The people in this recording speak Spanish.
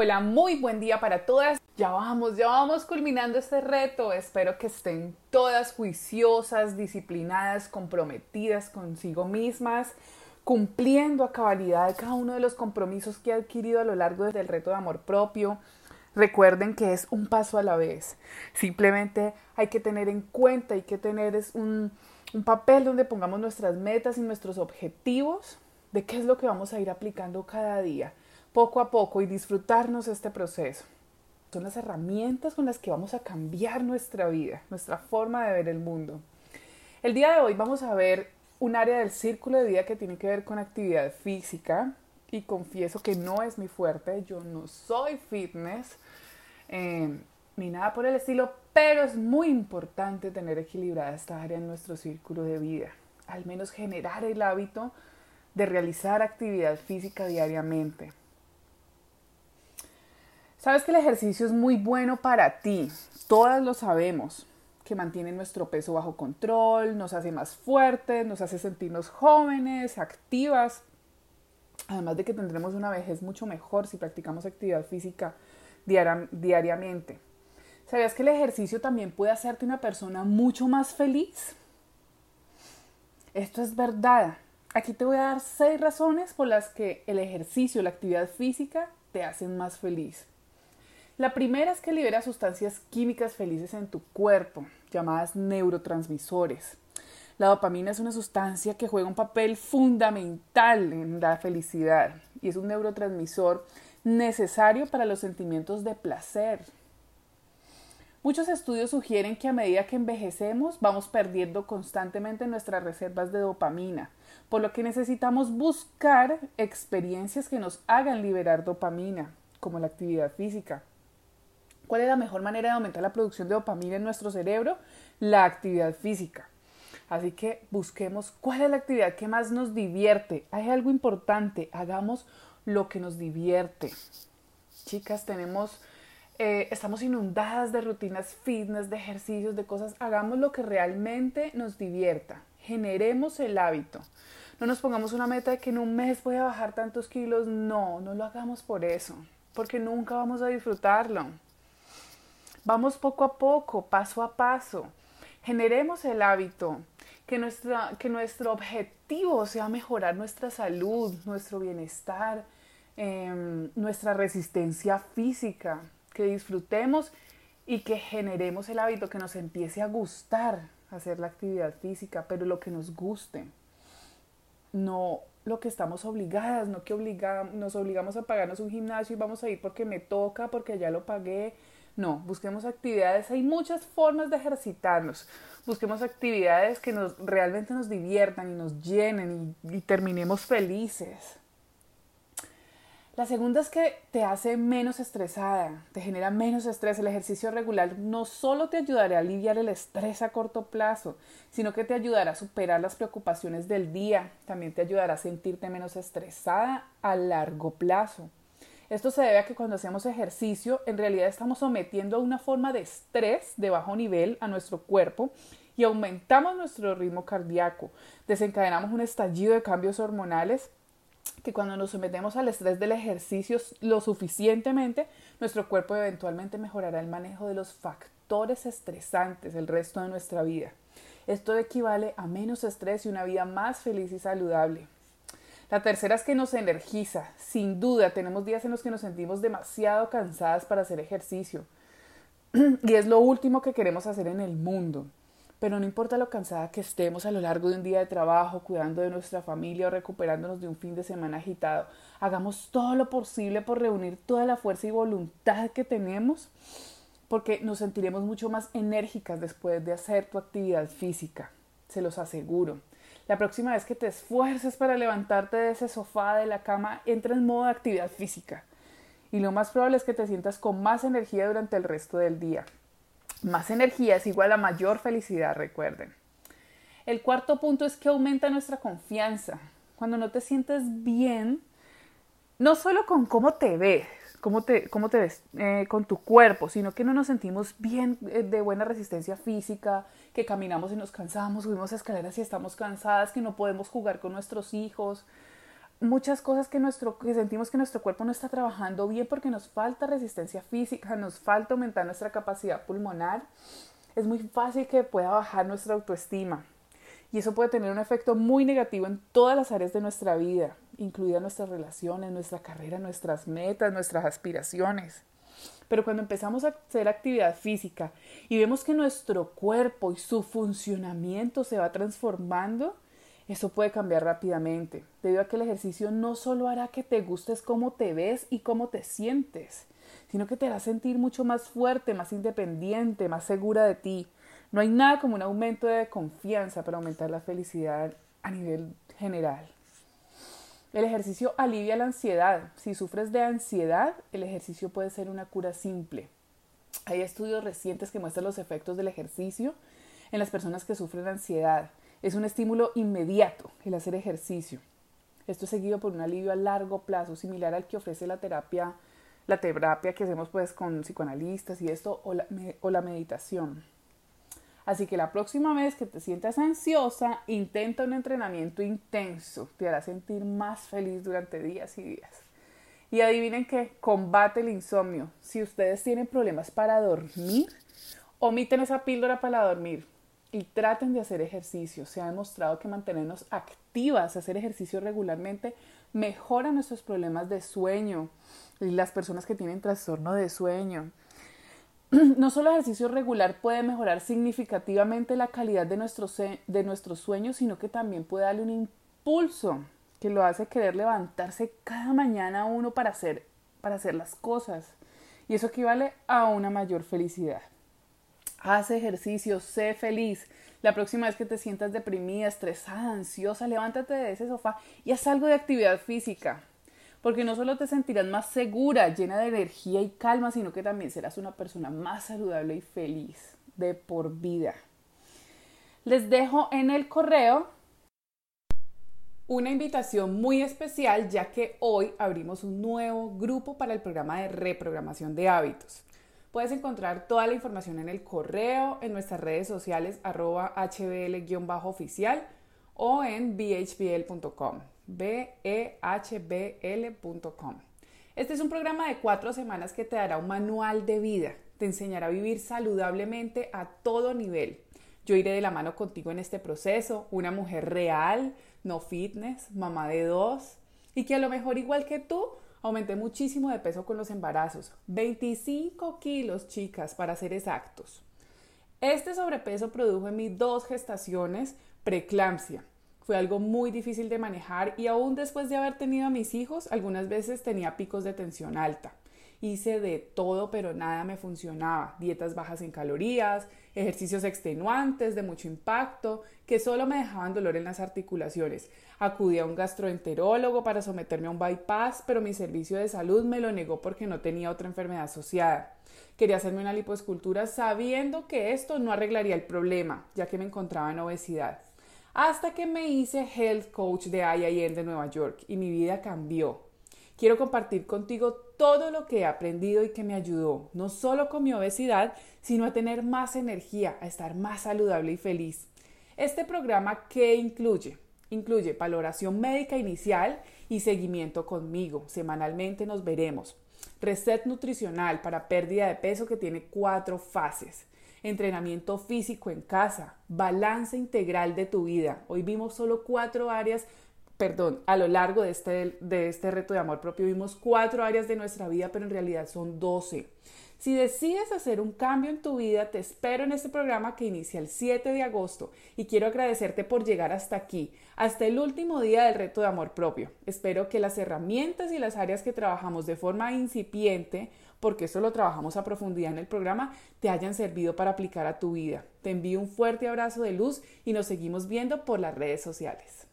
Hola, muy buen día para todas. Ya vamos, ya vamos culminando este reto. Espero que estén todas juiciosas, disciplinadas, comprometidas consigo mismas, cumpliendo a cabalidad cada uno de los compromisos que he adquirido a lo largo del reto de amor propio. Recuerden que es un paso a la vez. Simplemente hay que tener en cuenta, hay que tener un, un papel donde pongamos nuestras metas y nuestros objetivos de qué es lo que vamos a ir aplicando cada día poco a poco y disfrutarnos este proceso. Son las herramientas con las que vamos a cambiar nuestra vida, nuestra forma de ver el mundo. El día de hoy vamos a ver un área del círculo de vida que tiene que ver con actividad física y confieso que no es mi fuerte, yo no soy fitness eh, ni nada por el estilo, pero es muy importante tener equilibrada esta área en nuestro círculo de vida, al menos generar el hábito de realizar actividad física diariamente. Sabes que el ejercicio es muy bueno para ti, todas lo sabemos, que mantiene nuestro peso bajo control, nos hace más fuertes, nos hace sentirnos jóvenes, activas, además de que tendremos una vejez mucho mejor si practicamos actividad física diariamente. ¿Sabías que el ejercicio también puede hacerte una persona mucho más feliz? Esto es verdad. Aquí te voy a dar seis razones por las que el ejercicio, la actividad física, te hacen más feliz. La primera es que libera sustancias químicas felices en tu cuerpo, llamadas neurotransmisores. La dopamina es una sustancia que juega un papel fundamental en la felicidad y es un neurotransmisor necesario para los sentimientos de placer. Muchos estudios sugieren que a medida que envejecemos vamos perdiendo constantemente nuestras reservas de dopamina, por lo que necesitamos buscar experiencias que nos hagan liberar dopamina, como la actividad física. ¿Cuál es la mejor manera de aumentar la producción de dopamina en nuestro cerebro? La actividad física. Así que busquemos cuál es la actividad que más nos divierte. Hay algo importante, hagamos lo que nos divierte. Chicas, tenemos, eh, estamos inundadas de rutinas fitness, de ejercicios, de cosas. Hagamos lo que realmente nos divierta. Generemos el hábito. No nos pongamos una meta de que en un mes voy a bajar tantos kilos. No, no lo hagamos por eso, porque nunca vamos a disfrutarlo. Vamos poco a poco, paso a paso. Generemos el hábito, que, nuestra, que nuestro objetivo sea mejorar nuestra salud, nuestro bienestar, em, nuestra resistencia física, que disfrutemos y que generemos el hábito, que nos empiece a gustar hacer la actividad física, pero lo que nos guste, no lo que estamos obligadas, no que nos obligamos a pagarnos un gimnasio y vamos a ir porque me toca, porque ya lo pagué, no, busquemos actividades, hay muchas formas de ejercitarnos. Busquemos actividades que nos, realmente nos diviertan y nos llenen y, y terminemos felices. La segunda es que te hace menos estresada, te genera menos estrés. El ejercicio regular no solo te ayudará a aliviar el estrés a corto plazo, sino que te ayudará a superar las preocupaciones del día. También te ayudará a sentirte menos estresada a largo plazo. Esto se debe a que cuando hacemos ejercicio, en realidad estamos sometiendo a una forma de estrés de bajo nivel a nuestro cuerpo y aumentamos nuestro ritmo cardíaco. Desencadenamos un estallido de cambios hormonales que cuando nos sometemos al estrés del ejercicio lo suficientemente, nuestro cuerpo eventualmente mejorará el manejo de los factores estresantes el resto de nuestra vida. Esto equivale a menos estrés y una vida más feliz y saludable. La tercera es que nos energiza. Sin duda, tenemos días en los que nos sentimos demasiado cansadas para hacer ejercicio. y es lo último que queremos hacer en el mundo. Pero no importa lo cansada que estemos a lo largo de un día de trabajo, cuidando de nuestra familia o recuperándonos de un fin de semana agitado, hagamos todo lo posible por reunir toda la fuerza y voluntad que tenemos, porque nos sentiremos mucho más enérgicas después de hacer tu actividad física. Se los aseguro. La próxima vez que te esfuerces para levantarte de ese sofá de la cama, entra en modo de actividad física. Y lo más probable es que te sientas con más energía durante el resto del día. Más energía es igual a mayor felicidad, recuerden. El cuarto punto es que aumenta nuestra confianza. Cuando no te sientes bien, no solo con cómo te ves, cómo te, cómo te ves eh, con tu cuerpo, sino que no nos sentimos bien eh, de buena resistencia física, que caminamos y nos cansamos, subimos escaleras y estamos cansadas, que no podemos jugar con nuestros hijos. muchas cosas que, nuestro, que sentimos que nuestro cuerpo no está trabajando bien porque nos falta resistencia física, nos falta aumentar nuestra capacidad pulmonar, es muy fácil que pueda bajar nuestra autoestima. Y eso puede tener un efecto muy negativo en todas las áreas de nuestra vida, incluidas nuestras relaciones, nuestra carrera, nuestras metas, nuestras aspiraciones. Pero cuando empezamos a hacer actividad física y vemos que nuestro cuerpo y su funcionamiento se va transformando, eso puede cambiar rápidamente, debido a que el ejercicio no solo hará que te gustes cómo te ves y cómo te sientes, sino que te hará sentir mucho más fuerte, más independiente, más segura de ti. No hay nada como un aumento de confianza para aumentar la felicidad a nivel general. El ejercicio alivia la ansiedad. Si sufres de ansiedad, el ejercicio puede ser una cura simple. Hay estudios recientes que muestran los efectos del ejercicio en las personas que sufren ansiedad. Es un estímulo inmediato el hacer ejercicio. Esto es seguido por un alivio a largo plazo, similar al que ofrece la terapia, la terapia que hacemos pues con psicoanalistas y esto, o la meditación. Así que la próxima vez que te sientas ansiosa, intenta un entrenamiento intenso. Te hará sentir más feliz durante días y días. Y adivinen que combate el insomnio. Si ustedes tienen problemas para dormir, omiten esa píldora para dormir y traten de hacer ejercicio. Se ha demostrado que mantenernos activas, hacer ejercicio regularmente, mejora nuestros problemas de sueño las personas que tienen trastorno de sueño. No solo ejercicio regular puede mejorar significativamente la calidad de nuestro, de sueño, sino que también puede darle un impulso que lo hace querer levantarse cada mañana uno para hacer, para hacer las cosas. Y eso equivale a una mayor felicidad. Haz ejercicio, sé feliz. La próxima vez que te sientas deprimida, estresada, ansiosa, levántate de ese sofá y haz algo de actividad física. Porque no solo te sentirás más segura, llena de energía y calma, sino que también serás una persona más saludable y feliz de por vida. Les dejo en el correo una invitación muy especial ya que hoy abrimos un nuevo grupo para el programa de reprogramación de hábitos. Puedes encontrar toda la información en el correo, en nuestras redes sociales arroba hbl-oficial o en bhbl.com, b-e-h-b-l.com. Este es un programa de cuatro semanas que te dará un manual de vida, te enseñará a vivir saludablemente a todo nivel. Yo iré de la mano contigo en este proceso, una mujer real, no fitness, mamá de dos, y que a lo mejor igual que tú, Aumenté muchísimo de peso con los embarazos, 25 kilos chicas para ser exactos. Este sobrepeso produjo en mí dos gestaciones preeclampsia. Fue algo muy difícil de manejar y aún después de haber tenido a mis hijos, algunas veces tenía picos de tensión alta. Hice de todo, pero nada me funcionaba. Dietas bajas en calorías, ejercicios extenuantes de mucho impacto, que solo me dejaban dolor en las articulaciones. Acudí a un gastroenterólogo para someterme a un bypass, pero mi servicio de salud me lo negó porque no tenía otra enfermedad asociada. Quería hacerme una lipoescultura sabiendo que esto no arreglaría el problema, ya que me encontraba en obesidad. Hasta que me hice health coach de IIN de Nueva York y mi vida cambió. Quiero compartir contigo todo lo que he aprendido y que me ayudó, no solo con mi obesidad, sino a tener más energía, a estar más saludable y feliz. Este programa, ¿qué incluye? Incluye valoración médica inicial y seguimiento conmigo. Semanalmente nos veremos. Reset nutricional para pérdida de peso que tiene cuatro fases. Entrenamiento físico en casa. Balance integral de tu vida. Hoy vimos solo cuatro áreas perdón, a lo largo de este, de este reto de amor propio vimos cuatro áreas de nuestra vida, pero en realidad son doce. Si decides hacer un cambio en tu vida, te espero en este programa que inicia el 7 de agosto y quiero agradecerte por llegar hasta aquí, hasta el último día del reto de amor propio. Espero que las herramientas y las áreas que trabajamos de forma incipiente, porque eso lo trabajamos a profundidad en el programa, te hayan servido para aplicar a tu vida. Te envío un fuerte abrazo de luz y nos seguimos viendo por las redes sociales.